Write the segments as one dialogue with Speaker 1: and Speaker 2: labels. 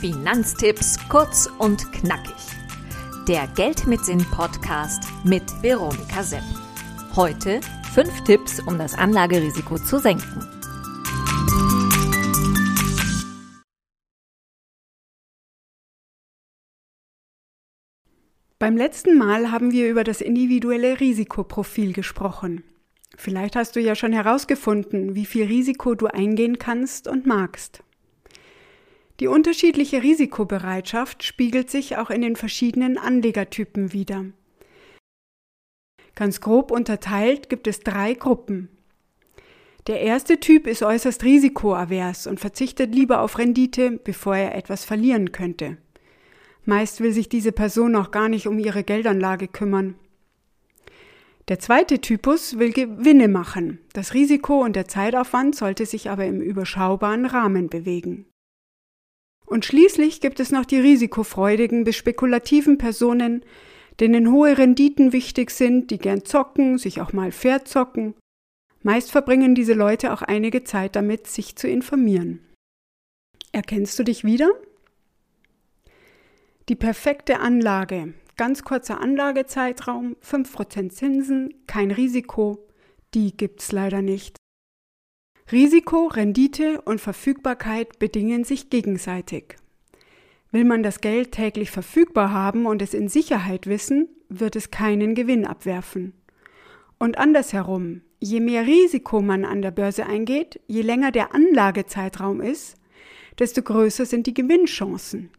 Speaker 1: Finanztipps kurz und knackig. Der Geld mit Sinn Podcast mit Veronika Sepp. Heute fünf Tipps, um das Anlagerisiko zu senken.
Speaker 2: Beim letzten Mal haben wir über das individuelle Risikoprofil gesprochen. Vielleicht hast du ja schon herausgefunden, wie viel Risiko du eingehen kannst und magst. Die unterschiedliche Risikobereitschaft spiegelt sich auch in den verschiedenen Anlegertypen wider. Ganz grob unterteilt gibt es drei Gruppen. Der erste Typ ist äußerst risikoavers und verzichtet lieber auf Rendite, bevor er etwas verlieren könnte. Meist will sich diese Person auch gar nicht um ihre Geldanlage kümmern. Der zweite Typus will Gewinne machen. Das Risiko und der Zeitaufwand sollte sich aber im überschaubaren Rahmen bewegen. Und schließlich gibt es noch die risikofreudigen bis spekulativen Personen, denen hohe Renditen wichtig sind, die gern zocken, sich auch mal verzocken. Meist verbringen diese Leute auch einige Zeit damit, sich zu informieren. Erkennst du dich wieder? Die perfekte Anlage, Ganz kurzer Anlagezeitraum, 5% Zinsen, kein Risiko, die gibt's leider nicht. Risiko, Rendite und Verfügbarkeit bedingen sich gegenseitig. Will man das Geld täglich verfügbar haben und es in Sicherheit wissen, wird es keinen Gewinn abwerfen. Und andersherum, je mehr Risiko man an der Börse eingeht, je länger der Anlagezeitraum ist, desto größer sind die Gewinnchancen.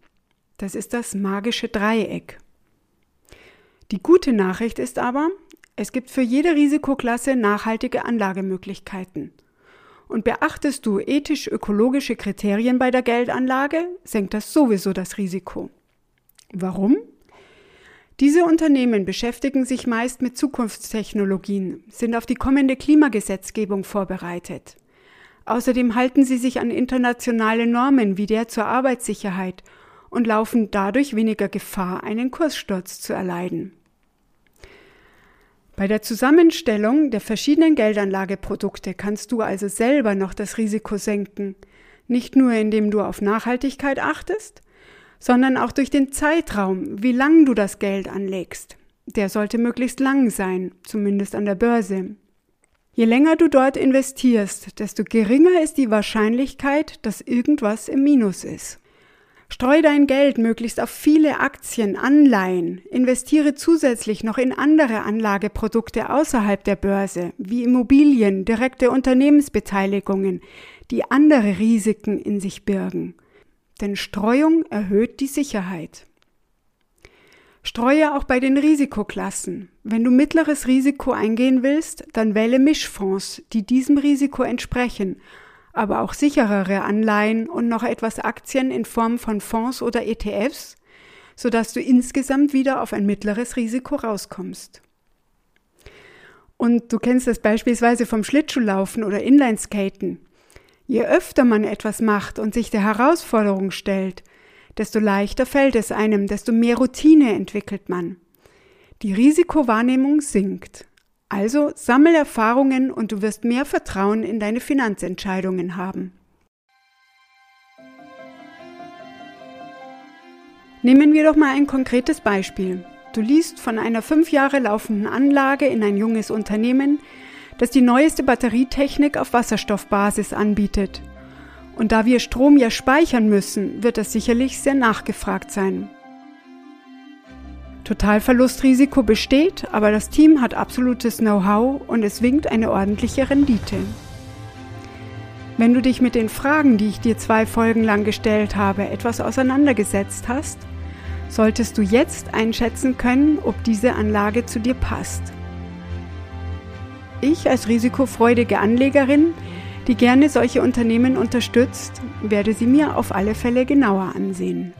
Speaker 2: Das ist das magische Dreieck. Die gute Nachricht ist aber, es gibt für jede Risikoklasse nachhaltige Anlagemöglichkeiten. Und beachtest du ethisch-ökologische Kriterien bei der Geldanlage, senkt das sowieso das Risiko. Warum? Diese Unternehmen beschäftigen sich meist mit Zukunftstechnologien, sind auf die kommende Klimagesetzgebung vorbereitet. Außerdem halten sie sich an internationale Normen wie der zur Arbeitssicherheit und laufen dadurch weniger Gefahr, einen Kurssturz zu erleiden. Bei der Zusammenstellung der verschiedenen Geldanlageprodukte kannst du also selber noch das Risiko senken, nicht nur indem du auf Nachhaltigkeit achtest, sondern auch durch den Zeitraum, wie lang du das Geld anlegst. Der sollte möglichst lang sein, zumindest an der Börse. Je länger du dort investierst, desto geringer ist die Wahrscheinlichkeit, dass irgendwas im Minus ist. Streu dein Geld möglichst auf viele Aktien, Anleihen, investiere zusätzlich noch in andere Anlageprodukte außerhalb der Börse, wie Immobilien, direkte Unternehmensbeteiligungen, die andere Risiken in sich birgen. Denn Streuung erhöht die Sicherheit. Streue auch bei den Risikoklassen. Wenn du mittleres Risiko eingehen willst, dann wähle Mischfonds, die diesem Risiko entsprechen aber auch sicherere Anleihen und noch etwas Aktien in Form von Fonds oder ETFs, sodass du insgesamt wieder auf ein mittleres Risiko rauskommst. Und du kennst das beispielsweise vom Schlittschuhlaufen oder Inlineskaten. Je öfter man etwas macht und sich der Herausforderung stellt, desto leichter fällt es einem, desto mehr Routine entwickelt man. Die Risikowahrnehmung sinkt. Also sammel Erfahrungen und du wirst mehr Vertrauen in deine Finanzentscheidungen haben. Nehmen wir doch mal ein konkretes Beispiel. Du liest von einer fünf Jahre laufenden Anlage in ein junges Unternehmen, das die neueste Batterietechnik auf Wasserstoffbasis anbietet. Und da wir Strom ja speichern müssen, wird das sicherlich sehr nachgefragt sein. Totalverlustrisiko besteht, aber das Team hat absolutes Know-how und es winkt eine ordentliche Rendite. Wenn du dich mit den Fragen, die ich dir zwei Folgen lang gestellt habe, etwas auseinandergesetzt hast, solltest du jetzt einschätzen können, ob diese Anlage zu dir passt. Ich als risikofreudige Anlegerin, die gerne solche Unternehmen unterstützt, werde sie mir auf alle Fälle genauer ansehen.